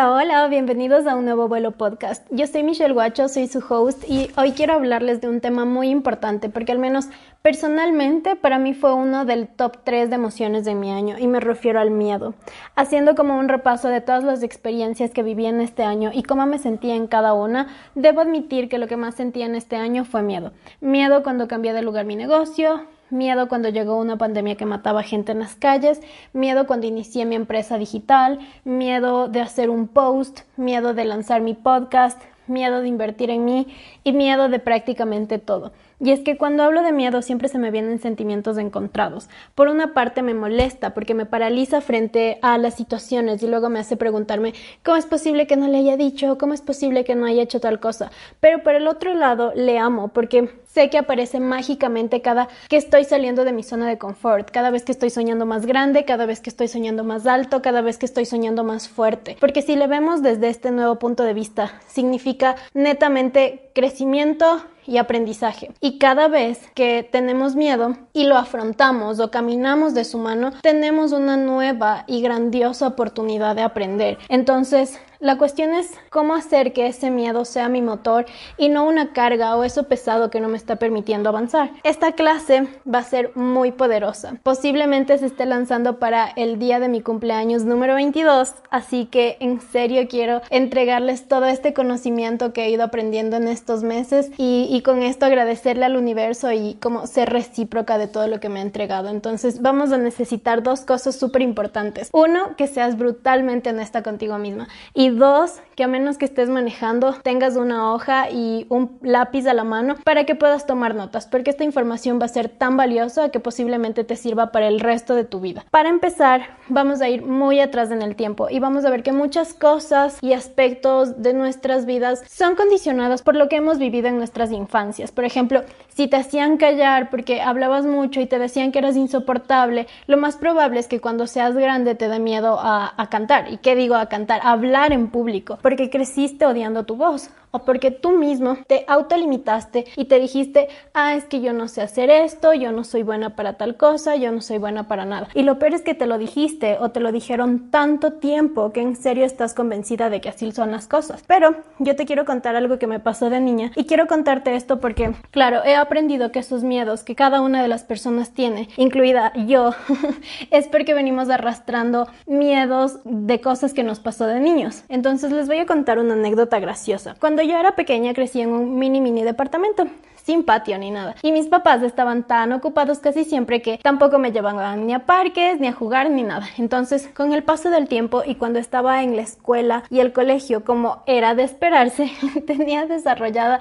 Hola, hola, bienvenidos a un nuevo vuelo podcast. Yo soy Michelle Guacho, soy su host y hoy quiero hablarles de un tema muy importante porque al menos personalmente para mí fue uno del top 3 de emociones de mi año y me refiero al miedo. Haciendo como un repaso de todas las experiencias que viví en este año y cómo me sentía en cada una, debo admitir que lo que más sentía en este año fue miedo. Miedo cuando cambié de lugar mi negocio, miedo cuando llegó una pandemia que mataba gente en las calles, miedo cuando inicié mi empresa digital, miedo de hacer un post, miedo de lanzar mi podcast, miedo de invertir en mí y miedo de prácticamente todo. Y es que cuando hablo de miedo siempre se me vienen sentimientos encontrados. Por una parte me molesta porque me paraliza frente a las situaciones y luego me hace preguntarme cómo es posible que no le haya dicho, cómo es posible que no haya hecho tal cosa. Pero por el otro lado le amo porque sé que aparece mágicamente cada que estoy saliendo de mi zona de confort, cada vez que estoy soñando más grande, cada vez que estoy soñando más alto, cada vez que estoy soñando más fuerte. Porque si le vemos desde este nuevo punto de vista, significa netamente crecimiento, y aprendizaje. Y cada vez que tenemos miedo y lo afrontamos o caminamos de su mano, tenemos una nueva y grandiosa oportunidad de aprender. Entonces, la cuestión es cómo hacer que ese miedo sea mi motor y no una carga o eso pesado que no me está permitiendo avanzar. Esta clase va a ser muy poderosa. Posiblemente se esté lanzando para el día de mi cumpleaños número 22, así que en serio quiero entregarles todo este conocimiento que he ido aprendiendo en estos meses y, con esto agradecerle al universo y como ser recíproca de todo lo que me ha entregado. Entonces vamos a necesitar dos cosas súper importantes. Uno, que seas brutalmente honesta contigo misma y dos, que a menos que estés manejando, tengas una hoja y un lápiz a la mano para que puedas tomar notas, porque esta información va a ser tan valiosa que posiblemente te sirva para el resto de tu vida. Para empezar, vamos a ir muy atrás en el tiempo y vamos a ver que muchas cosas y aspectos de nuestras vidas son condicionadas por lo que hemos vivido en nuestras infancias. Por ejemplo, si te hacían callar porque hablabas mucho y te decían que eras insoportable, lo más probable es que cuando seas grande te dé miedo a, cantar. ¿Y qué digo a cantar? Hablar en público, porque creciste odiando tu voz o porque tú mismo te autolimitaste y te dijiste, ah, es que yo no sé hacer esto, yo no soy buena para tal cosa, yo no soy buena para nada. Y lo peor es que te lo dijiste o te lo dijeron tanto tiempo que en serio estás convencida de que así son las cosas. Pero yo te quiero contar algo que me pasó de niña y quiero contarte esto porque, claro, he aprendido que esos miedos que cada una de las personas tiene, incluida yo, es porque venimos arrastrando miedos de cosas que nos pasó de niños. Entonces les voy a contar una anécdota graciosa. Cuando yo era pequeña crecí en un mini mini departamento sin patio ni nada. Y mis papás estaban tan ocupados casi siempre que tampoco me llevaban ni a parques, ni a jugar, ni nada. Entonces, con el paso del tiempo y cuando estaba en la escuela y el colegio, como era de esperarse, tenía desarrollada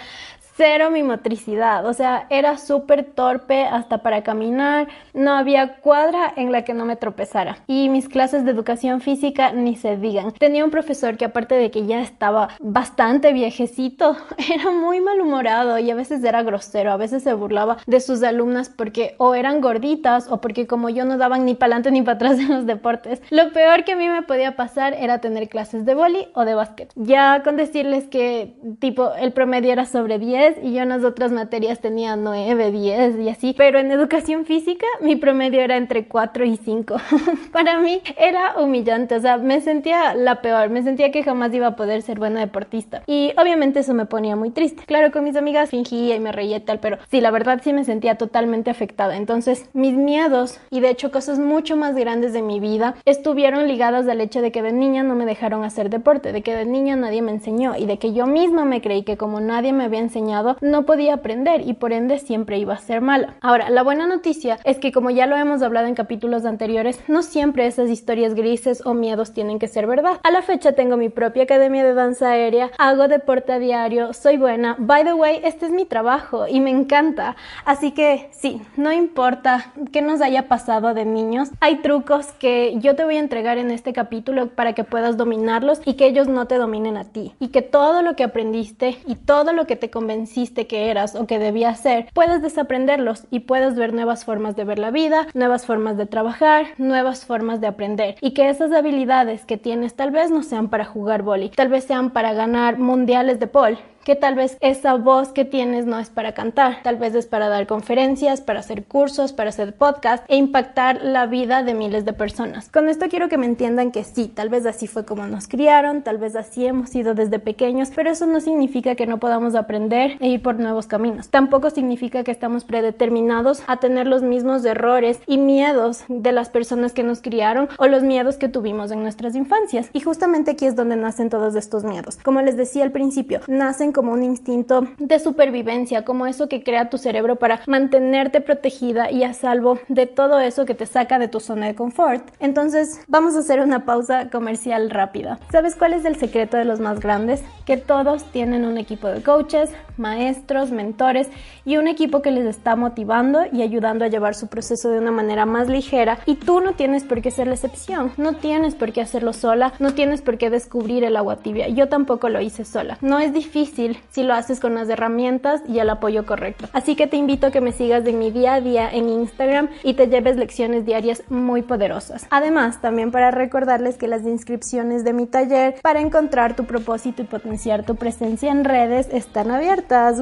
cero mi motricidad, o sea, era súper torpe hasta para caminar, no había cuadra en la que no me tropezara. Y mis clases de educación física ni se digan. Tenía un profesor que aparte de que ya estaba bastante viejecito, era muy malhumorado y a veces era grosero, a veces se burlaba de sus alumnas porque o eran gorditas o porque como yo no daban ni para adelante ni para atrás en los deportes. Lo peor que a mí me podía pasar era tener clases de boli o de básquet. Ya con decirles que tipo el promedio era sobre 10 y yo en las otras materias tenía 9, 10 y así, pero en educación física mi promedio era entre 4 y 5. Para mí era humillante, o sea, me sentía la peor, me sentía que jamás iba a poder ser buena deportista y obviamente eso me ponía muy triste. Claro, con mis amigas fingía y me reía y tal, pero sí, la verdad sí me sentía totalmente afectada. Entonces, mis miedos y de hecho cosas mucho más grandes de mi vida estuvieron ligadas al hecho de que de niña no me dejaron hacer deporte, de que de niña nadie me enseñó y de que yo misma me creí que como nadie me había enseñado no podía aprender y por ende siempre iba a ser mala. Ahora, la buena noticia es que como ya lo hemos hablado en capítulos anteriores, no siempre esas historias grises o miedos tienen que ser verdad. A la fecha tengo mi propia academia de danza aérea, hago deporte a diario, soy buena. By the way, este es mi trabajo y me encanta. Así que sí, no importa qué nos haya pasado de niños, hay trucos que yo te voy a entregar en este capítulo para que puedas dominarlos y que ellos no te dominen a ti. Y que todo lo que aprendiste y todo lo que te convenció que eras o que debías ser, puedes desaprenderlos y puedes ver nuevas formas de ver la vida, nuevas formas de trabajar, nuevas formas de aprender y que esas habilidades que tienes tal vez no sean para jugar boli, tal vez sean para ganar mundiales de pole que tal vez esa voz que tienes no es para cantar, tal vez es para dar conferencias, para hacer cursos, para hacer podcast e impactar la vida de miles de personas. Con esto quiero que me entiendan que sí, tal vez así fue como nos criaron, tal vez así hemos sido desde pequeños, pero eso no significa que no podamos aprender e ir por nuevos caminos. Tampoco significa que estamos predeterminados a tener los mismos errores y miedos de las personas que nos criaron o los miedos que tuvimos en nuestras infancias. Y justamente aquí es donde nacen todos estos miedos. Como les decía al principio, nacen como un instinto de supervivencia, como eso que crea tu cerebro para mantenerte protegida y a salvo de todo eso que te saca de tu zona de confort. Entonces, vamos a hacer una pausa comercial rápida. ¿Sabes cuál es el secreto de los más grandes? Que todos tienen un equipo de coaches, maestros, mentores y un equipo que les está motivando y ayudando a llevar su proceso de una manera más ligera y tú no tienes por qué ser la excepción, no tienes por qué hacerlo sola, no tienes por qué descubrir el agua tibia. Yo tampoco lo hice sola. No es difícil si lo haces con las herramientas y el apoyo correcto. Así que te invito a que me sigas en mi día a día en Instagram y te lleves lecciones diarias muy poderosas. Además, también para recordarles que las inscripciones de mi taller para encontrar tu propósito y potenciar tu presencia en redes están abiertas.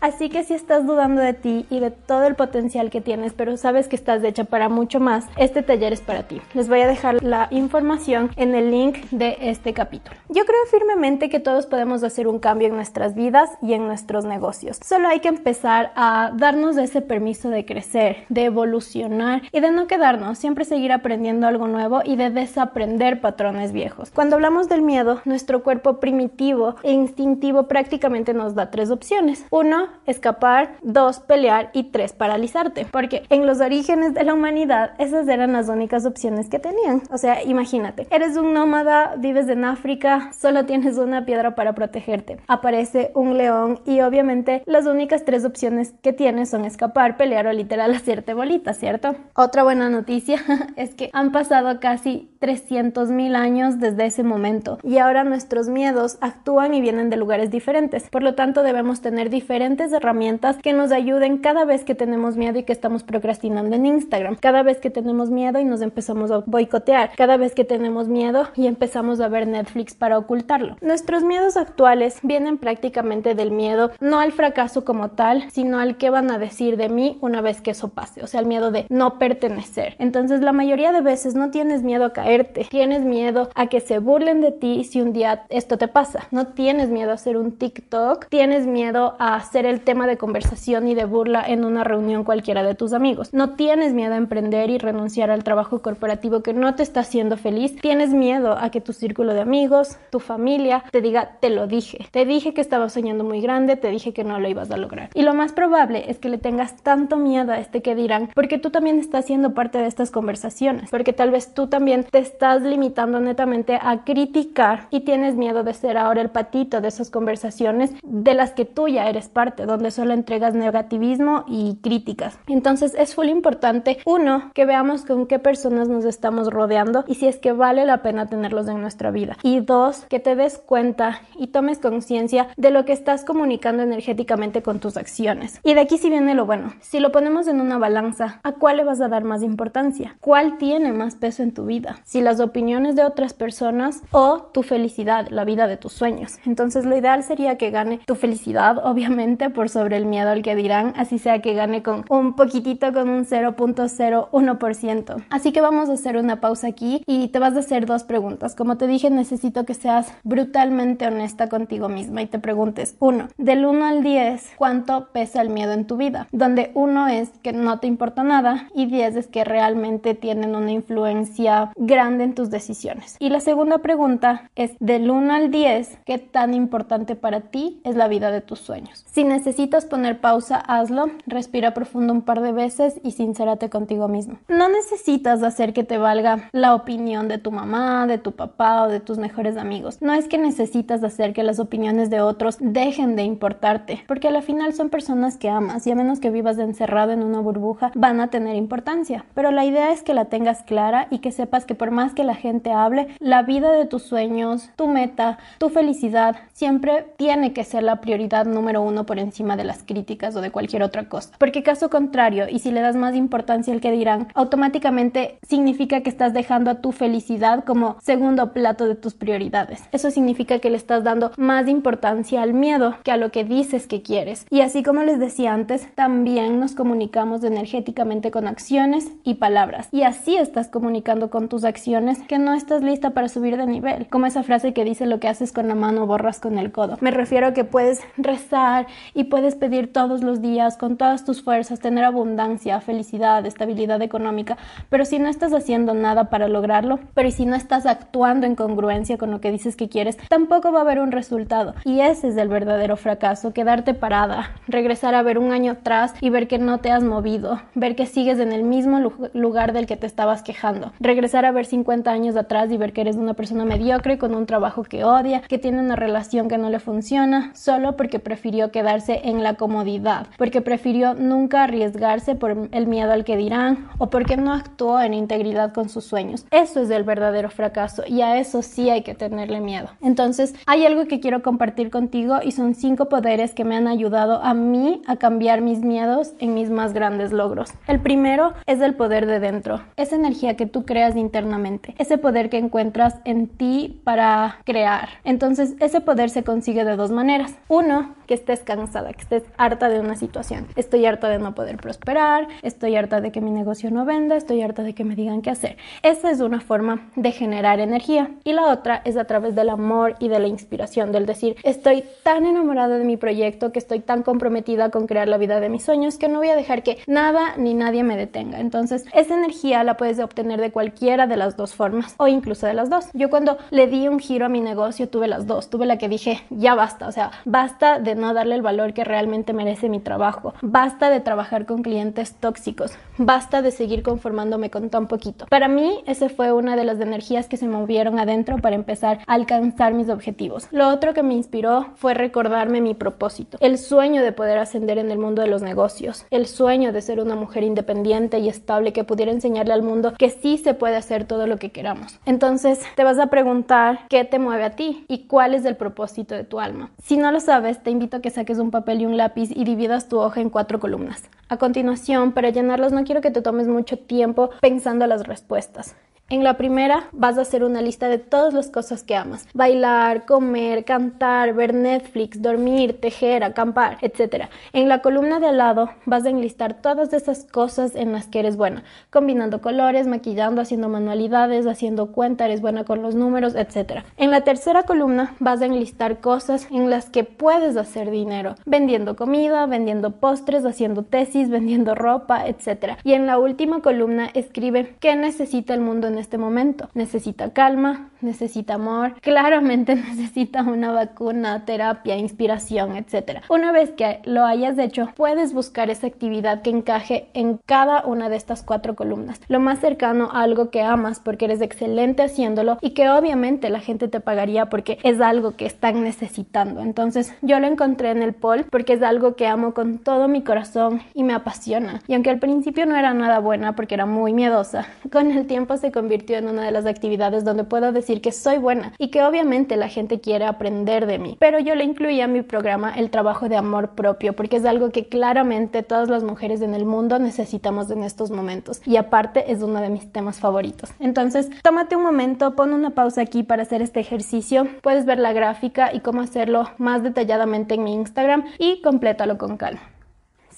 Así que si estás dudando de ti y de todo el potencial que tienes, pero sabes que estás hecha para mucho más, este taller es para ti. Les voy a dejar la información en el link de este capítulo. Yo creo firmemente que todos podemos hacer un cambio en nuestras vidas y en nuestros negocios. Solo hay que empezar a darnos ese permiso de crecer, de evolucionar y de no quedarnos, siempre seguir aprendiendo algo nuevo y de desaprender patrones viejos. Cuando hablamos del miedo, nuestro cuerpo primitivo e instintivo prácticamente nos da tres opciones. Uno, escapar, dos, pelear y tres, paralizarte. Porque en los orígenes de la humanidad esas eran las únicas opciones que tenían. O sea, imagínate, eres un nómada, vives en África, solo tienes una piedra para protegerte. Aparece un león y obviamente las únicas tres opciones que tienes son escapar, pelear o literal hacerte bolita, ¿cierto? Otra buena noticia es que han pasado casi 300 mil años desde ese momento y ahora nuestros miedos actúan y vienen de lugares diferentes. Por lo tanto, debemos tener diferentes herramientas que nos ayuden cada vez que tenemos miedo y que estamos procrastinando en Instagram, cada vez que tenemos miedo y nos empezamos a boicotear, cada vez que tenemos miedo y empezamos a ver Netflix para ocultarlo. Nuestros miedos actuales vienen prácticamente del miedo no al fracaso como tal, sino al que van a decir de mí una vez que eso pase, o sea, el miedo de no pertenecer. Entonces, la mayoría de veces no tienes miedo a caerte, tienes miedo a que se burlen de ti si un día esto te pasa. No tienes miedo a hacer un TikTok, tienes miedo a ser el tema de conversación y de burla en una reunión cualquiera de tus amigos. No tienes miedo a emprender y renunciar al trabajo corporativo que no te está haciendo feliz. Tienes miedo a que tu círculo de amigos, tu familia, te diga, te lo dije. Te dije que estabas soñando muy grande, te dije que no lo ibas a lograr. Y lo más probable es que le tengas tanto miedo a este que dirán, porque tú también estás siendo parte de estas conversaciones, porque tal vez tú también te estás limitando netamente a criticar y tienes miedo de ser ahora el patito de esas conversaciones de las que tú ya eres parte, donde solo entregas negativismo y críticas. Entonces es muy importante, uno, que veamos con qué personas nos estamos rodeando y si es que vale la pena tenerlos en nuestra vida. Y dos, que te des cuenta y tomes conciencia de lo que estás comunicando energéticamente con tus acciones. Y de aquí si viene lo bueno. Si lo ponemos en una balanza, ¿a cuál le vas a dar más importancia? ¿Cuál tiene más peso en tu vida? Si las opiniones de otras personas o tu felicidad, la vida de tus sueños. Entonces lo ideal sería que gane tu felicidad, obviamente, por sobre el miedo al que dirán, así sea que gane con un poquitito, con un 0.01%. Así que vamos a hacer una pausa aquí y te vas a hacer dos preguntas. Como te dije, necesito que seas brutalmente honesta contigo misma y te preguntes, uno, del 1 al 10, ¿cuánto pesa el miedo en tu vida? Donde uno es que no te importa nada y 10 es que realmente tienen una influencia grande en tus decisiones. Y la segunda pregunta es del 1 al 10, ¿qué tan importante para ti es la vida de tus sueños? Si necesitas poner pausa, hazlo, respira profundo un par de veces y sincérate contigo mismo. No necesitas hacer que te valga la opinión de tu mamá, de tu papá o de tus mejores amigos. No es que necesitas hacer que las opiniones de otros dejen de importarte, porque al final son personas que amas y a menos que vivas encerrado en una burbuja van a tener importancia. Pero la idea es que la tengas clara y que sepas que por más que la gente hable, la vida de tus sueños, tu meta, tu felicidad, siempre tiene que ser la prioridad número uno por encima de las críticas o de cualquier otra cosa. Porque caso contrario, y si le das más importancia al que dirán, automáticamente significa que estás dejando a tu felicidad como segundo plato de tus prioridades. Eso significa que le estás dando más importancia importancia al miedo que a lo que dices que quieres. Y así como les decía antes, también nos comunicamos energéticamente con acciones y palabras. Y así estás comunicando con tus acciones que no estás lista para subir de nivel. Como esa frase que dice lo que haces con la mano borras con el codo. Me refiero a que puedes rezar y puedes pedir todos los días con todas tus fuerzas, tener abundancia, felicidad, estabilidad económica, pero si no estás haciendo nada para lograrlo, pero si no estás actuando en congruencia con lo que dices que quieres, tampoco va a haber un resultado. Ese es el verdadero fracaso, quedarte parada, regresar a ver un año atrás y ver que no te has movido, ver que sigues en el mismo lugar del que te estabas quejando, regresar a ver 50 años atrás y ver que eres una persona mediocre con un trabajo que odia, que tiene una relación que no le funciona, solo porque prefirió quedarse en la comodidad, porque prefirió nunca arriesgarse por el miedo al que dirán o porque no actuó en integridad con sus sueños. Eso es el verdadero fracaso y a eso sí hay que tenerle miedo. Entonces, hay algo que quiero compartir contigo y son cinco poderes que me han ayudado a mí a cambiar mis miedos en mis más grandes logros. El primero es el poder de dentro, esa energía que tú creas internamente, ese poder que encuentras en ti para crear. Entonces, ese poder se consigue de dos maneras. Uno, que estés cansada, que estés harta de una situación. Estoy harta de no poder prosperar, estoy harta de que mi negocio no venda, estoy harta de que me digan qué hacer. Esa es una forma de generar energía. Y la otra es a través del amor y de la inspiración, del decir, estoy tan enamorada de mi proyecto, que estoy tan comprometida con crear la vida de mis sueños, que no voy a dejar que nada ni nadie me detenga. Entonces, esa energía la puedes obtener de cualquiera de las dos formas o incluso de las dos. Yo cuando le di un giro a mi negocio tuve las dos. Tuve la que dije, ya basta, o sea, basta de no darle el valor que realmente merece mi trabajo. Basta de trabajar con clientes tóxicos. Basta de seguir conformándome con tan poquito. Para mí, ese fue una de las energías que se movieron adentro para empezar a alcanzar mis objetivos. Lo otro que me inspiró fue recordarme mi propósito, el sueño de poder ascender en el mundo de los negocios, el sueño de ser una mujer independiente y estable que pudiera enseñarle al mundo que sí se puede hacer todo lo que queramos. Entonces, te vas a preguntar qué te mueve a ti y cuál es el propósito de tu alma. Si no lo sabes, te invito a que saques un papel y un lápiz y dividas tu hoja en cuatro columnas. A continuación, para llenarlos no quiero que te tomes mucho tiempo pensando las respuestas. En la primera vas a hacer una lista de todas las cosas que amas. Bailar, comer, cantar, ver Netflix, dormir, tejer, acampar, etc. En la columna de al lado vas a enlistar todas esas cosas en las que eres buena. Combinando colores, maquillando, haciendo manualidades, haciendo cuenta, eres buena con los números, etc. En la tercera columna vas a enlistar cosas en las que puedes hacer dinero. Vendiendo comida, vendiendo postres, haciendo tesis, vendiendo ropa, etc. Y en la última columna escribe qué necesita el mundo en este momento. Necesita calma, necesita amor, claramente necesita una vacuna, terapia, inspiración, etc. Una vez que lo hayas hecho, puedes buscar esa actividad que encaje en cada una de estas cuatro columnas. Lo más cercano a algo que amas porque eres excelente haciéndolo y que obviamente la gente te pagaría porque es algo que están necesitando. Entonces yo lo encontré en el Pol porque es algo que amo con todo mi corazón y me apasiona. Y aunque al principio no era nada buena porque era muy miedosa, con el tiempo se convirtió en una de las actividades donde puedo decir que soy buena y que obviamente la gente quiere aprender de mí. Pero yo le incluí a mi programa el trabajo de amor propio porque es algo que claramente todas las mujeres en el mundo necesitamos en estos momentos y aparte es uno de mis temas favoritos. Entonces, tómate un momento, pon una pausa aquí para hacer este ejercicio. Puedes ver la gráfica y cómo hacerlo más detalladamente en mi Instagram y complétalo con calma.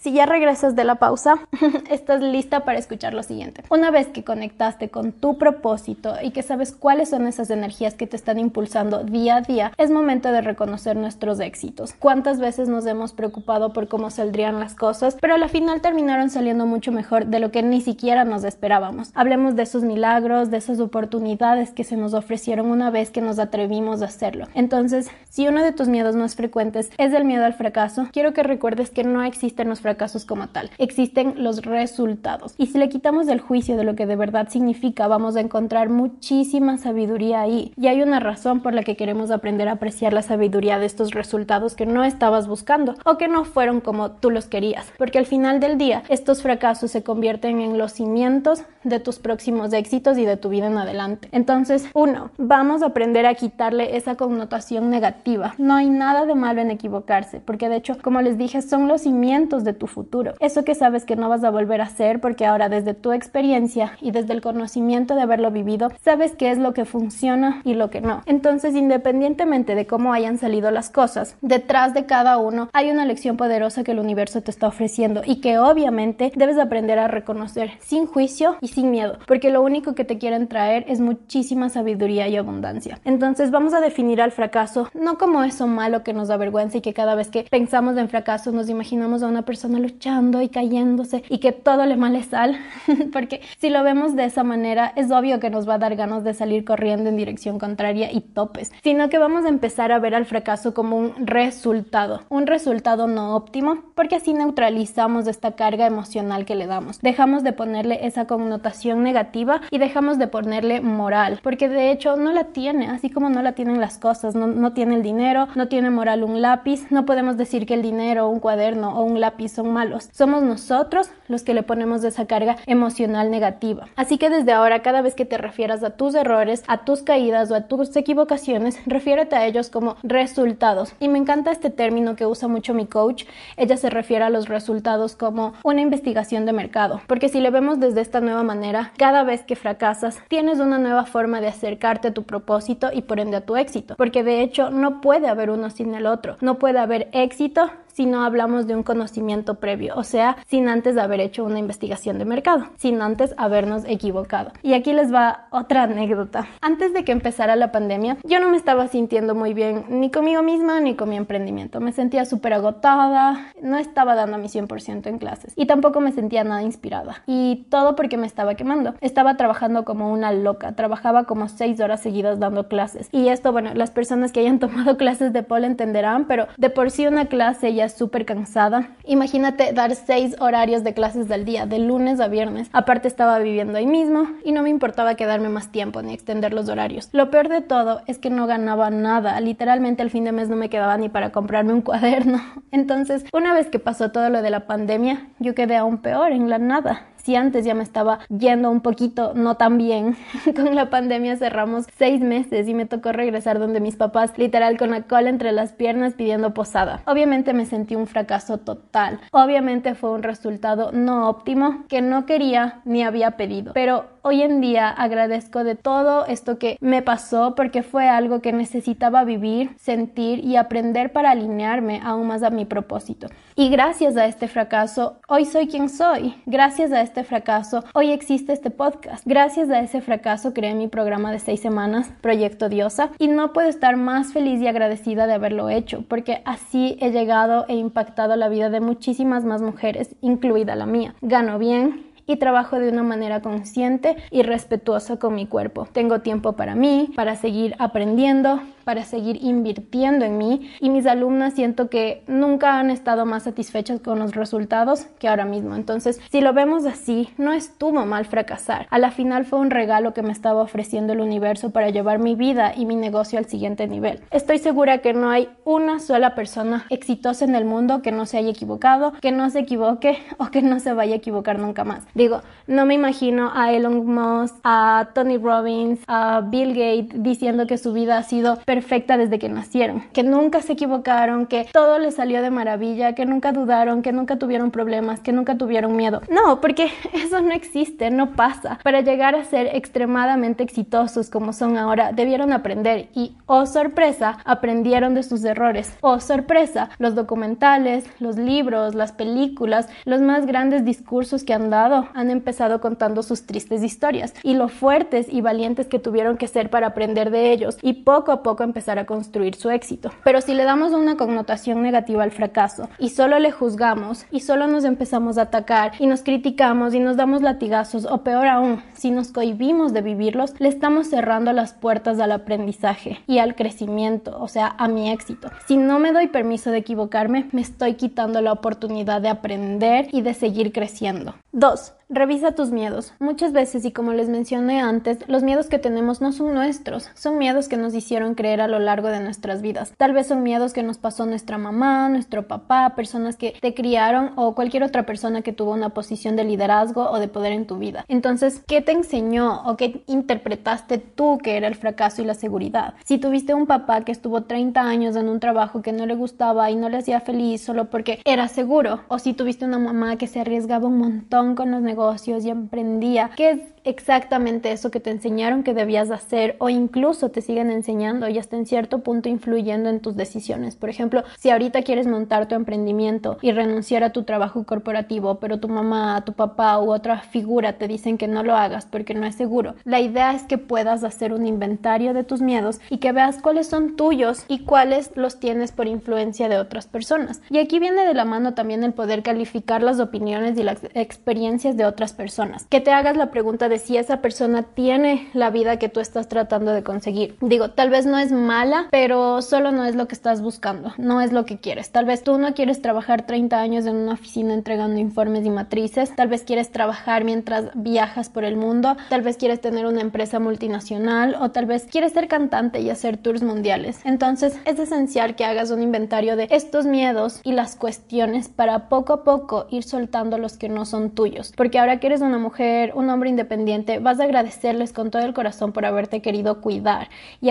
Si ya regresas de la pausa, estás lista para escuchar lo siguiente. Una vez que conectaste con tu propósito y que sabes cuáles son esas energías que te están impulsando día a día, es momento de reconocer nuestros éxitos. ¿Cuántas veces nos hemos preocupado por cómo saldrían las cosas, pero al final terminaron saliendo mucho mejor de lo que ni siquiera nos esperábamos? Hablemos de esos milagros, de esas oportunidades que se nos ofrecieron una vez que nos atrevimos a hacerlo. Entonces, si uno de tus miedos más frecuentes es el miedo al fracaso, quiero que recuerdes que no existen los fracasos casos como tal. Existen los resultados. Y si le quitamos el juicio de lo que de verdad significa, vamos a encontrar muchísima sabiduría ahí. Y hay una razón por la que queremos aprender a apreciar la sabiduría de estos resultados que no estabas buscando o que no fueron como tú los querías. Porque al final del día, estos fracasos se convierten en los cimientos de tus próximos éxitos y de tu vida en adelante. Entonces, uno, vamos a aprender a quitarle esa connotación negativa. No hay nada de malo en equivocarse, porque de hecho, como les dije, son los cimientos de tu futuro. Eso que sabes que no vas a volver a hacer porque ahora desde tu experiencia y desde el conocimiento de haberlo vivido, sabes qué es lo que funciona y lo que no. Entonces, independientemente de cómo hayan salido las cosas, detrás de cada uno hay una lección poderosa que el universo te está ofreciendo y que obviamente debes aprender a reconocer sin juicio y sin miedo, porque lo único que te quieren traer es muchísima sabiduría y abundancia. Entonces, vamos a definir al fracaso no como eso malo que nos da vergüenza y que cada vez que pensamos en fracaso nos imaginamos a una persona luchando y cayéndose y que todo le male sal, porque si lo vemos de esa manera es obvio que nos va a dar ganas de salir corriendo en dirección contraria y topes, sino que vamos a empezar a ver al fracaso como un resultado, un resultado no óptimo, porque así neutralizamos esta carga emocional que le damos. Dejamos de ponerle esa connotación negativa y dejamos de ponerle moral, porque de hecho no la tiene, así como no la tienen las cosas, no, no tiene el dinero, no tiene moral un lápiz, no podemos decir que el dinero, un cuaderno o un lápiz son malos. Somos nosotros los que le ponemos esa carga emocional negativa. Así que desde ahora, cada vez que te refieras a tus errores, a tus caídas o a tus equivocaciones, refiérete a ellos como resultados. Y me encanta este término que usa mucho mi coach. Ella se refiere a los resultados como una investigación de mercado. Porque si le vemos desde esta nueva manera, cada vez que fracasas, tienes una nueva forma de acercarte a tu propósito y por ende a tu éxito. Porque de hecho no puede haber uno sin el otro. No puede haber éxito si no hablamos de un conocimiento previo, o sea, sin antes haber hecho una investigación de mercado, sin antes habernos equivocado. Y aquí les va otra anécdota. Antes de que empezara la pandemia, yo no me estaba sintiendo muy bien ni conmigo misma ni con mi emprendimiento. Me sentía súper agotada, no estaba dando mi 100% en clases y tampoco me sentía nada inspirada. Y todo porque me estaba quemando. Estaba trabajando como una loca, trabajaba como 6 horas seguidas dando clases. Y esto, bueno, las personas que hayan tomado clases de polo entenderán, pero de por sí una clase ya súper cansada. Imagínate dar seis horarios de clases del día, de lunes a viernes. Aparte estaba viviendo ahí mismo y no me importaba quedarme más tiempo ni extender los horarios. Lo peor de todo es que no ganaba nada. Literalmente al fin de mes no me quedaba ni para comprarme un cuaderno. Entonces, una vez que pasó todo lo de la pandemia, yo quedé aún peor en la nada si antes ya me estaba yendo un poquito no tan bien, con la pandemia cerramos seis meses y me tocó regresar donde mis papás, literal con la cola entre las piernas pidiendo posada. Obviamente me sentí un fracaso total. Obviamente fue un resultado no óptimo que no quería ni había pedido. Pero hoy en día agradezco de todo esto que me pasó porque fue algo que necesitaba vivir, sentir y aprender para alinearme aún más a mi propósito. Y gracias a este fracaso, hoy soy quien soy. Gracias a este fracaso, hoy existe este podcast. Gracias a ese fracaso creé mi programa de seis semanas, Proyecto Diosa, y no puedo estar más feliz y agradecida de haberlo hecho, porque así he llegado e impactado la vida de muchísimas más mujeres, incluida la mía. Gano bien, y trabajo de una manera consciente y respetuosa con mi cuerpo. Tengo tiempo para mí, para seguir aprendiendo, para seguir invirtiendo en mí y mis alumnas siento que nunca han estado más satisfechas con los resultados que ahora mismo. Entonces, si lo vemos así, no estuvo mal fracasar. A la final fue un regalo que me estaba ofreciendo el universo para llevar mi vida y mi negocio al siguiente nivel. Estoy segura que no hay una sola persona exitosa en el mundo que no se haya equivocado, que no se equivoque o que no se vaya a equivocar nunca más. Digo, no me imagino a Elon Musk, a Tony Robbins, a Bill Gates diciendo que su vida ha sido desde que nacieron, que nunca se equivocaron, que todo les salió de maravilla, que nunca dudaron, que nunca tuvieron problemas, que nunca tuvieron miedo. No, porque eso no existe, no pasa. Para llegar a ser extremadamente exitosos como son ahora, debieron aprender y, oh sorpresa, aprendieron de sus errores. Oh sorpresa, los documentales, los libros, las películas, los más grandes discursos que han dado han empezado contando sus tristes historias y lo fuertes y valientes que tuvieron que ser para aprender de ellos y poco a poco empezar a construir su éxito. Pero si le damos una connotación negativa al fracaso y solo le juzgamos y solo nos empezamos a atacar y nos criticamos y nos damos latigazos o peor aún, si nos cohibimos de vivirlos, le estamos cerrando las puertas al aprendizaje y al crecimiento, o sea, a mi éxito. Si no me doy permiso de equivocarme, me estoy quitando la oportunidad de aprender y de seguir creciendo. 2. Revisa tus miedos. Muchas veces, y como les mencioné antes, los miedos que tenemos no son nuestros, son miedos que nos hicieron creer a lo largo de nuestras vidas. Tal vez son miedos que nos pasó nuestra mamá, nuestro papá, personas que te criaron o cualquier otra persona que tuvo una posición de liderazgo o de poder en tu vida. Entonces, ¿qué te enseñó o qué interpretaste tú que era el fracaso y la seguridad? Si tuviste un papá que estuvo 30 años en un trabajo que no le gustaba y no le hacía feliz solo porque era seguro, o si tuviste una mamá que se arriesgaba un montón con los negocios y emprendía, ¿qué es exactamente eso que te enseñaron que debías hacer o incluso te siguen enseñando en cierto punto influyendo en tus decisiones. Por ejemplo, si ahorita quieres montar tu emprendimiento y renunciar a tu trabajo corporativo, pero tu mamá, tu papá u otra figura te dicen que no lo hagas porque no es seguro, la idea es que puedas hacer un inventario de tus miedos y que veas cuáles son tuyos y cuáles los tienes por influencia de otras personas. Y aquí viene de la mano también el poder calificar las opiniones y las experiencias de otras personas. Que te hagas la pregunta de si esa persona tiene la vida que tú estás tratando de conseguir. Digo, tal vez no es mala, pero solo no es lo que estás buscando, no es lo que quieres. Tal vez tú no quieres trabajar 30 años en una oficina entregando informes y matrices, tal vez quieres trabajar mientras viajas por el mundo, tal vez quieres tener una empresa multinacional o tal vez quieres ser cantante y hacer tours mundiales. Entonces es esencial que hagas un inventario de estos miedos y las cuestiones para poco a poco ir soltando los que no son tuyos. Porque ahora que eres una mujer, un hombre independiente, vas a agradecerles con todo el corazón por haberte querido cuidar y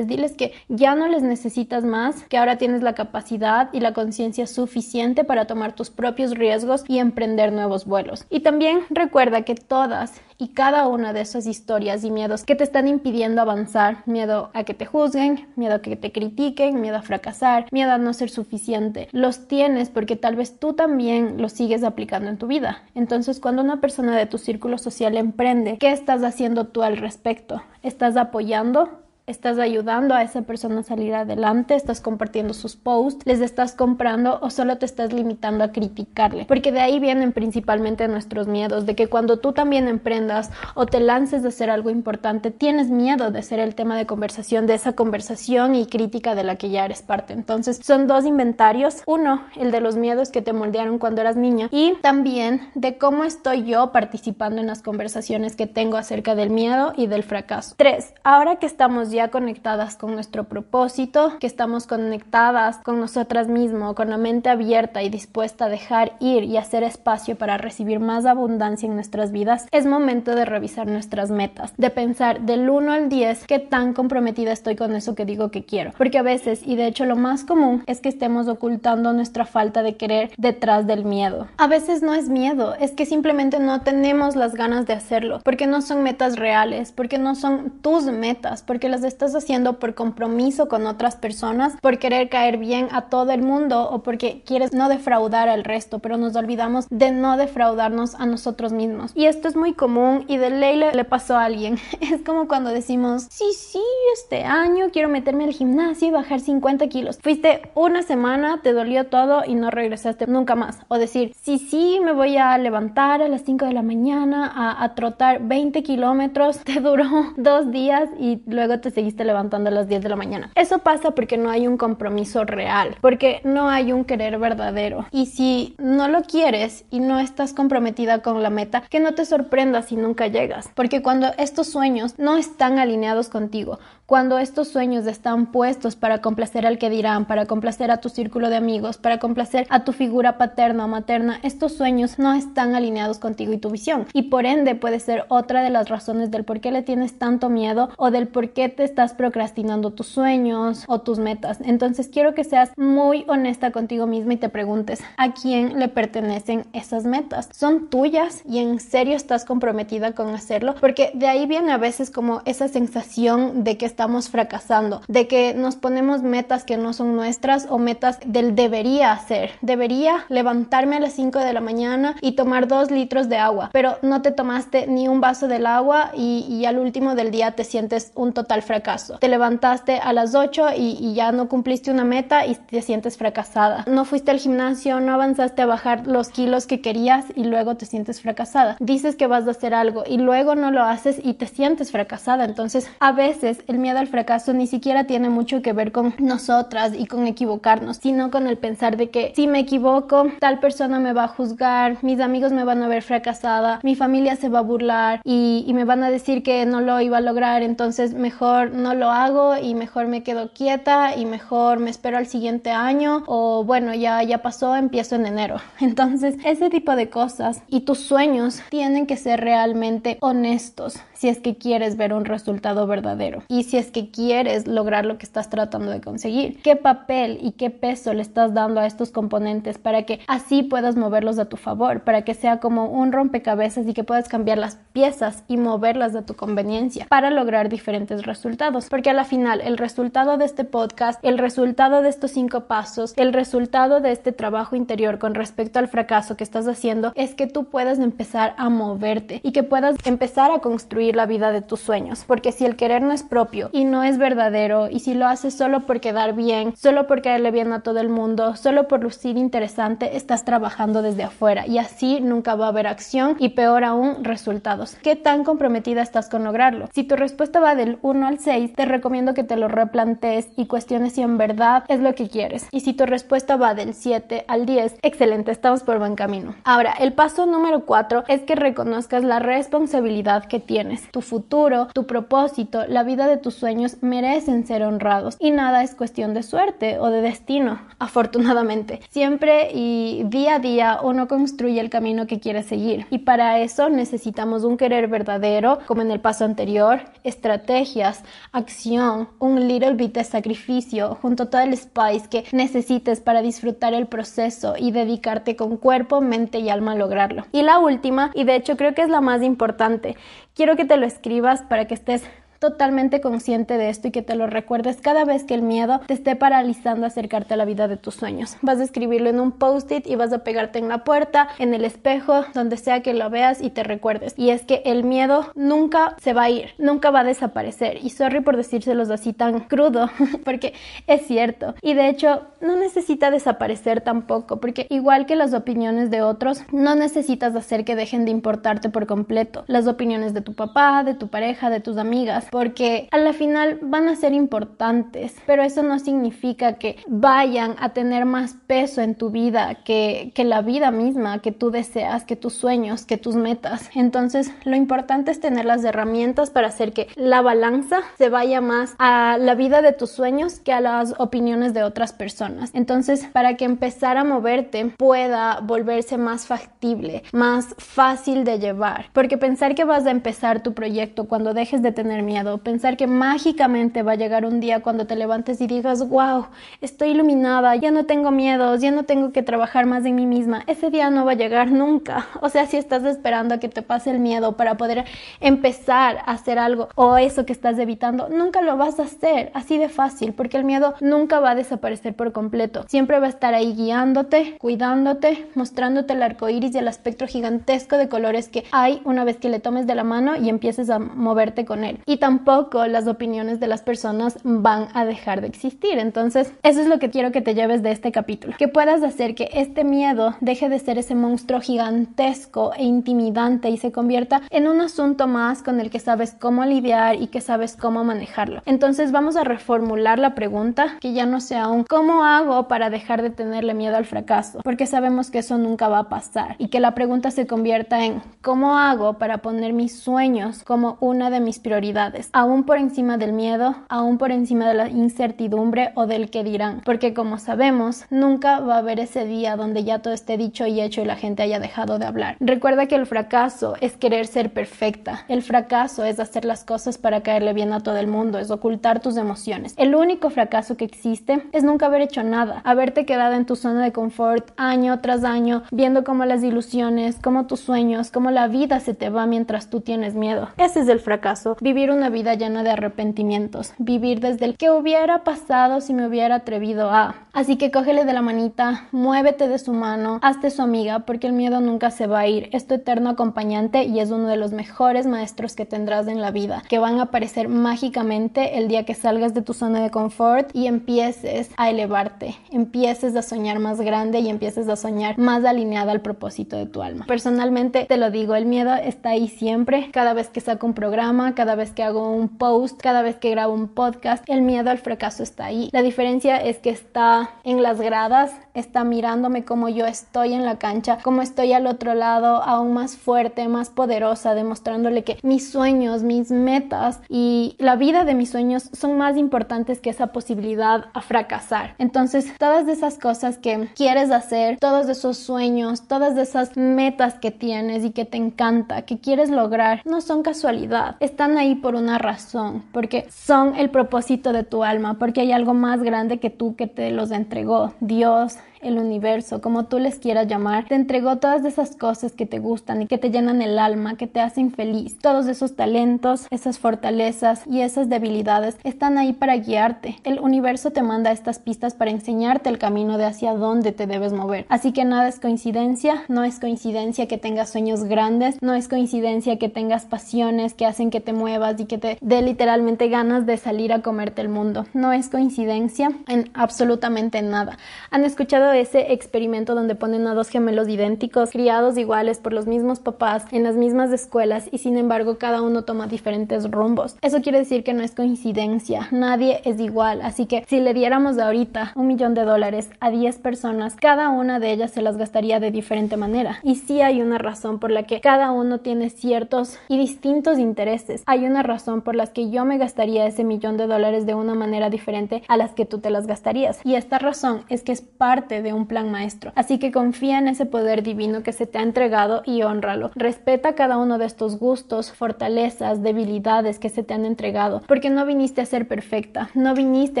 agradeceles, diles que ya no les necesitas más, que ahora tienes la capacidad y la conciencia suficiente para tomar tus propios riesgos y emprender nuevos vuelos. Y también recuerda que todas y cada una de esas historias y miedos que te están impidiendo avanzar, miedo a que te juzguen, miedo a que te critiquen, miedo a fracasar, miedo a no ser suficiente, los tienes porque tal vez tú también los sigues aplicando en tu vida. Entonces, cuando una persona de tu círculo social emprende, ¿qué estás haciendo tú al respecto? ¿Estás apoyando? Estás ayudando a esa persona a salir adelante, estás compartiendo sus posts, les estás comprando o solo te estás limitando a criticarle. Porque de ahí vienen principalmente nuestros miedos, de que cuando tú también emprendas o te lances de hacer algo importante, tienes miedo de ser el tema de conversación, de esa conversación y crítica de la que ya eres parte. Entonces son dos inventarios. Uno, el de los miedos que te moldearon cuando eras niña y también de cómo estoy yo participando en las conversaciones que tengo acerca del miedo y del fracaso. Tres, ahora que estamos ya conectadas con nuestro propósito, que estamos conectadas con nosotras mismas, con la mente abierta y dispuesta a dejar ir y hacer espacio para recibir más abundancia en nuestras vidas, es momento de revisar nuestras metas, de pensar del 1 al 10 qué tan comprometida estoy con eso que digo que quiero. Porque a veces, y de hecho lo más común, es que estemos ocultando nuestra falta de querer detrás del miedo. A veces no es miedo, es que simplemente no tenemos las ganas de hacerlo, porque no son metas reales, porque no son tus metas, porque las estás haciendo por compromiso con otras personas, por querer caer bien a todo el mundo o porque quieres no defraudar al resto, pero nos olvidamos de no defraudarnos a nosotros mismos. Y esto es muy común y de ley le, pasó a alguien. Es como cuando decimos, sí, sí, este año quiero meterme al gimnasio y bajar 50 kilos. Fuiste una semana, te dolió todo y no regresaste nunca más. O decir, sí, sí, me voy a levantar a las 5 de la mañana a, a trotar 20 kilómetros, te duró dos días y luego te seguiste levantando a las 10 de la mañana. Eso pasa porque no hay un compromiso real, porque no hay un querer verdadero. Y si no lo quieres y no estás comprometida con la meta, que no te sorprendas si nunca llegas, porque cuando estos sueños no están alineados contigo, cuando estos sueños están puestos para complacer al que dirán, para complacer a tu círculo de amigos, para complacer a tu figura paterna o materna, estos sueños no están alineados contigo y tu visión. Y por ende puede ser otra de las razones del por qué le tienes tanto miedo o del por qué te estás procrastinando tus sueños o tus metas. Entonces quiero que seas muy honesta contigo misma y te preguntes a quién le pertenecen esas metas. ¿Son tuyas y en serio estás comprometida con hacerlo? Porque de ahí viene a veces como esa sensación de que estamos fracasando, de que nos ponemos metas que no son nuestras o metas del debería hacer. Debería levantarme a las 5 de la mañana y tomar dos litros de agua, pero no te tomaste ni un vaso del agua y, al último del día te sientes un total fracaso. Te levantaste a las 8 y, y ya no cumpliste una meta y te sientes fracasada. No fuiste al gimnasio, no avanzaste a bajar los kilos que querías y luego te sientes fracasada. Dices que vas a hacer algo y luego no lo haces y te sientes fracasada. Entonces, a veces el miedo al fracaso ni siquiera tiene mucho que ver con nosotras y con equivocarnos, sino con el pensar de que si me equivoco, tal persona me va a juzgar, mis amigos me van a ver fracasada, mi familia se va a burlar y, me van a decir que no lo iba a lograr, entonces mejor no lo hago y mejor me quedo quieta y mejor me espero al siguiente año o bueno, ya, ya pasó, empiezo en enero. Entonces, ese tipo de cosas y tus sueños tienen que ser realmente honestos si es que quieres ver un resultado verdadero y si es que quieres lograr lo que estás tratando de conseguir. ¿Qué papel y qué peso le estás dando a estos componentes para que así puedas moverlos a tu favor, para que sea como un rompecabezas y que puedas cambiar las piezas y moverlas de tu conveniencia para lograr diferentes resultados? Porque a la final el resultado de este podcast, el resultado de estos cinco pasos, el resultado de este trabajo interior con respecto al fracaso que estás haciendo es que tú puedas empezar a moverte y que puedas empezar a construir la vida de tus sueños. Porque si el querer no es propio y no es verdadero y si lo haces solo por quedar bien, solo por caerle bien a todo el mundo, solo por lucir interesante, estás trabajando desde afuera y así nunca va a haber acción y peor aún resultados. ¿Qué tan comprometida estás con lograrlo? Si tu respuesta va del 1 al 6, te recomiendo que te lo replantees y cuestiones si en verdad es lo que quieres. Y si tu respuesta va del 7 al 10, excelente, estamos por buen camino. Ahora, el paso número 4 es que reconozcas la responsabilidad que tienes. Tu futuro, tu propósito, la vida de tus sueños merecen ser honrados y nada es cuestión de suerte o de destino, afortunadamente. Siempre y día a día uno construye el camino que quiere seguir y para eso necesitamos un querer verdadero, como en el paso anterior, estrategias, acción, un little bit de sacrificio junto a todo el spice que necesites para disfrutar el proceso y dedicarte con cuerpo, mente y alma a lograrlo. Y la última, y de hecho creo que es la más importante, quiero que te lo escribas para que estés totalmente consciente de esto y que te lo recuerdes cada vez que el miedo te esté paralizando a acercarte a la vida de tus sueños. Vas a escribirlo en un post-it y vas a pegarte en la puerta, en el espejo, donde sea que lo veas y te recuerdes. Y es que el miedo nunca se va a ir, nunca va a desaparecer. Y sorry por decírselos así tan crudo, porque es cierto. Y de hecho, no necesita desaparecer tampoco, porque igual que las opiniones de otros, no necesitas hacer que dejen de importarte por completo. Las opiniones de tu papá, de tu pareja, de tus amigas, porque a la final van a ser importantes, pero eso no significa que vayan a tener más peso en tu vida que, que la vida misma que tú deseas, que tus sueños, que tus metas. Entonces, lo importante es tener las herramientas para hacer que la balanza se vaya más a la vida de tus sueños que a las opiniones de otras personas. Entonces, para que empezar a moverte pueda volverse más factible, más fácil de llevar, porque pensar que vas a empezar tu proyecto cuando dejes de tener miedo pensar que mágicamente va a llegar un día cuando te levantes y digas, wow, estoy iluminada, ya no tengo miedos, ya no tengo que trabajar más en mí misma. Ese día no va a llegar nunca. O sea, si estás esperando a que te pase el miedo para poder empezar a hacer algo o eso que estás evitando, nunca lo vas a hacer así de fácil, porque el miedo nunca va a desaparecer por completo. Siempre va a estar ahí guiándote, cuidándote, mostrándote el arco iris y el aspecto gigantesco de colores que hay una vez que le tomes de la mano y empieces a moverte con él. Tampoco las opiniones de las personas van a dejar de existir. Entonces, eso es lo que quiero que te lleves de este capítulo. Que puedas hacer que este miedo deje de ser ese monstruo gigantesco e intimidante y se convierta en un asunto más con el que sabes cómo lidiar y que sabes cómo manejarlo. Entonces, vamos a reformular la pregunta, que ya no sea un ¿cómo hago para dejar de tenerle miedo al fracaso? Porque sabemos que eso nunca va a pasar y que la pregunta se convierta en ¿cómo hago para poner mis sueños como una de mis prioridades? Aún por encima del miedo, aún por encima de la incertidumbre o del que dirán, porque como sabemos, nunca va a haber ese día donde ya todo esté dicho y hecho y la gente haya dejado de hablar. Recuerda que el fracaso es querer ser perfecta, el fracaso es hacer las cosas para caerle bien a todo el mundo, es ocultar tus emociones. El único fracaso que existe es nunca haber hecho nada, haberte quedado en tu zona de confort año tras año, viendo cómo las ilusiones, cómo tus sueños, cómo la vida se te va mientras tú tienes miedo. Ese es el fracaso, vivir una vida llena de arrepentimientos, vivir desde el que hubiera pasado si me hubiera atrevido a. Así que cógele de la manita, muévete de su mano, hazte su amiga, porque el miedo nunca se va a ir, es tu eterno acompañante y es uno de los mejores maestros que tendrás en la vida, que van a aparecer mágicamente el día que salgas de tu zona de confort y empieces a elevarte, empieces a soñar más grande y empieces a soñar más alineada al propósito de tu alma. Personalmente te lo digo, el miedo está ahí siempre, cada vez que saco un programa, cada vez que hago hago un post, cada vez que grabo un podcast, el miedo al fracaso está ahí. La diferencia es que está en las gradas, está mirándome como yo estoy en la cancha, como estoy al otro lado, aún más fuerte, más poderosa, demostrándole que mis sueños, mis metas y la vida de mis sueños son más importantes que esa posibilidad a fracasar. Entonces, todas esas cosas que quieres hacer, todos esos sueños, todas esas metas que tienes y que te encanta, que quieres lograr, no son casualidad, están ahí por una razón, porque son el propósito de tu alma, porque hay algo más grande que tú que te los entregó, Dios, el universo, como tú les quieras llamar, te entregó todas esas cosas que te gustan y que te llenan el alma, que te hacen feliz. Todos esos talentos, esas fortalezas y esas debilidades están ahí para guiarte. El universo te manda estas pistas para enseñarte el camino de hacia dónde te debes mover. Así que nada es coincidencia, no es coincidencia que tengas sueños grandes, no es coincidencia que tengas pasiones que hacen que te muevas y que te dé literalmente ganas de salir a comerte el mundo. No es coincidencia en absolutamente nada. ¿Han escuchado ese experimento donde ponen a dos gemelos idénticos, criados iguales por los mismos papás, en las mismas escuelas y sin embargo cada uno toma diferentes rumbos. Eso quiere decir que no es coincidencia, nadie es igual, así que si le diéramos ahorita un millón de dólares a 10 personas, cada una de ellas se las gastaría de diferente manera. Y sí hay una razón por la que cada uno tiene ciertos y distintos intereses. Hay una razón por la que yo me gastaría ese millón de dólares de una manera diferente a las que tú te las gastarías. Y esta razón es que es parte de un plan maestro. Así que confía en ese poder divino que se te ha entregado y honralo. Respeta cada uno de estos gustos, fortalezas, debilidades que se te han entregado, porque no viniste a ser perfecta, no viniste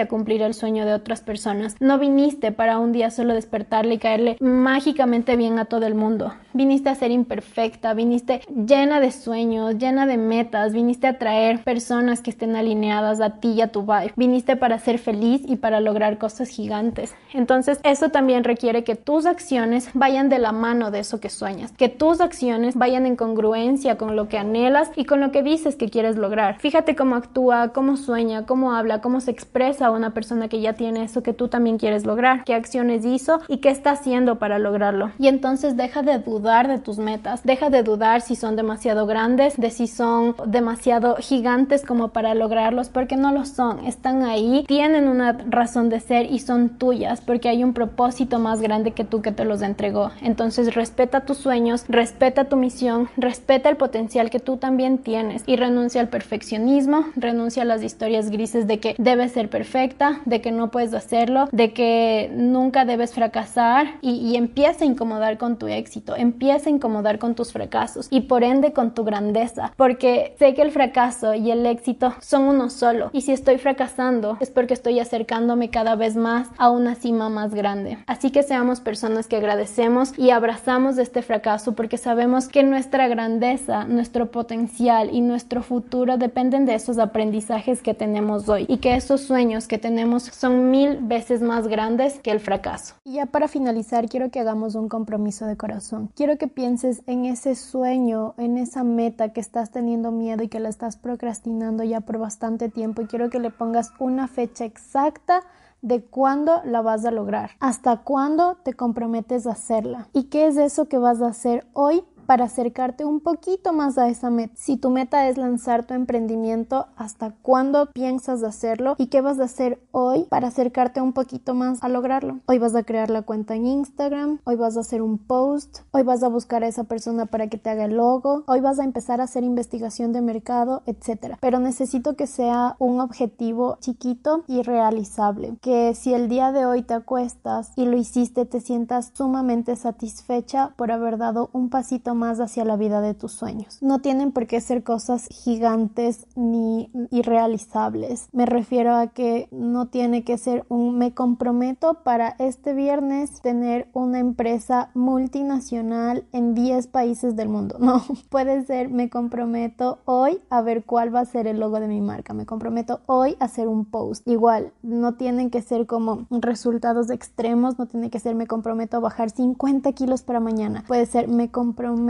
a cumplir el sueño de otras personas, no viniste para un día solo despertarle y caerle mágicamente bien a todo el mundo. Viniste a ser imperfecta, viniste llena de sueños, llena de metas, viniste a traer personas que estén alineadas a ti y a tu vibe. Viniste para ser feliz y para lograr cosas gigantes. Entonces, eso también requiere que tus acciones vayan de la mano de eso que sueñas, que tus acciones vayan en congruencia con lo que anhelas y con lo que dices que quieres lograr. Fíjate cómo actúa, cómo sueña, cómo habla, cómo se expresa una persona que ya tiene eso que tú también quieres lograr, qué acciones hizo y qué está haciendo para lograrlo. Y entonces deja de dudar de tus metas, deja de dudar si son demasiado grandes, de si son demasiado gigantes como para lograrlos, porque no lo son, están ahí, tienen una razón de ser y son tuyas, porque hay un propósito más grande que tú que te los entregó. Entonces respeta tus sueños, respeta tu misión, respeta el potencial que tú también tienes y renuncia al perfeccionismo, renuncia a las historias grises de que debes ser perfecta, de que no puedes hacerlo, de que nunca debes fracasar y, y empieza a incomodar con tu éxito, empieza a incomodar con tus fracasos y por ende con tu grandeza, porque sé que el fracaso y el éxito son uno solo y si estoy fracasando es porque estoy acercándome cada vez más a una cima más grande. Así que seamos personas que agradecemos y abrazamos este fracaso porque sabemos que nuestra grandeza, nuestro potencial y nuestro futuro dependen de esos aprendizajes que tenemos hoy y que esos sueños que tenemos son mil veces más grandes que el fracaso. Y ya para finalizar, quiero que hagamos un compromiso de corazón. Quiero que pienses en ese sueño, en esa meta que estás teniendo miedo y que la estás procrastinando ya por bastante tiempo y quiero que le pongas una fecha exacta de cuándo la vas a lograr, hasta cuándo te comprometes a hacerla y qué es eso que vas a hacer hoy para acercarte un poquito más a esa meta. Si tu meta es lanzar tu emprendimiento, ¿hasta cuándo piensas hacerlo? ¿Y qué vas a hacer hoy para acercarte un poquito más a lograrlo? Hoy vas a crear la cuenta en Instagram, hoy vas a hacer un post, hoy vas a buscar a esa persona para que te haga el logo, hoy vas a empezar a hacer investigación de mercado, etcétera. Pero necesito que sea un objetivo chiquito y realizable, que si el día de hoy te acuestas y lo hiciste te sientas sumamente satisfecha por haber dado un pasito más hacia la vida de tus sueños. No tienen por qué ser cosas gigantes ni irrealizables. Me refiero a que no tiene que ser un me comprometo para este viernes tener una empresa multinacional en 10 países del mundo. No, puede ser me comprometo hoy a ver cuál va a ser el logo de mi marca. Me comprometo hoy a hacer un post. Igual, no tienen que ser como resultados extremos, no tiene que ser me comprometo a bajar 50 kilos para mañana. Puede ser me comprometo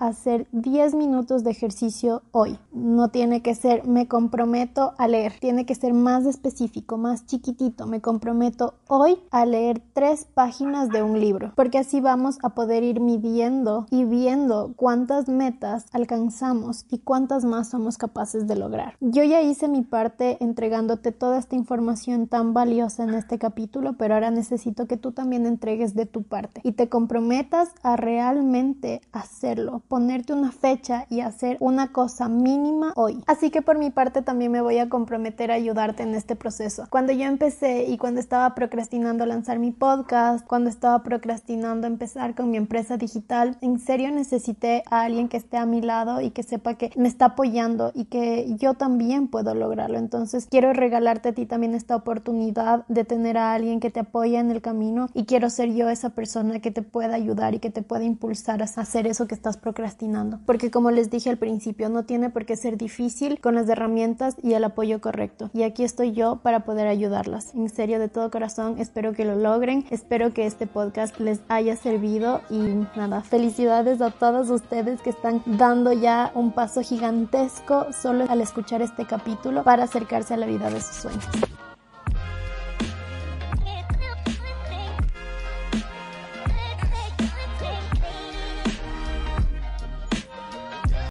hacer 10 minutos de ejercicio hoy. No tiene que ser me comprometo a leer, tiene que ser más específico, más chiquitito. Me comprometo hoy a leer tres páginas de un libro, porque así vamos a poder ir midiendo y viendo cuántas metas alcanzamos y cuántas más somos capaces de lograr. Yo ya hice mi parte entregándote toda esta información tan valiosa en este capítulo, pero ahora necesito que tú también entregues de tu parte y te comprometas a realmente hacerlo, ponerte una fecha y hacer una cosa mínima hoy. Así que por mi parte también me voy a comprometer a ayudarte en este proceso. Cuando yo empecé y cuando estaba procrastinando lanzar mi podcast, cuando estaba procrastinando empezar con mi empresa digital, en serio necesité a alguien que esté a mi lado y que sepa que me está apoyando y que yo también puedo lograrlo. Entonces quiero regalarte a ti también esta oportunidad de tener a alguien que te apoye en el camino y quiero ser yo esa persona que te pueda ayudar y que te pueda impulsar a hacer que estás procrastinando. Porque como les dije al principio, no tiene por qué ser difícil con las herramientas y el apoyo correcto. Y aquí estoy yo para poder ayudarlas. En serio, de todo corazón, espero que lo logren. Espero que este podcast les haya servido y nada, felicidades a todos ustedes que están dando ya un paso gigantesco solo al escuchar este capítulo para acercarse a la vida de sus sueños.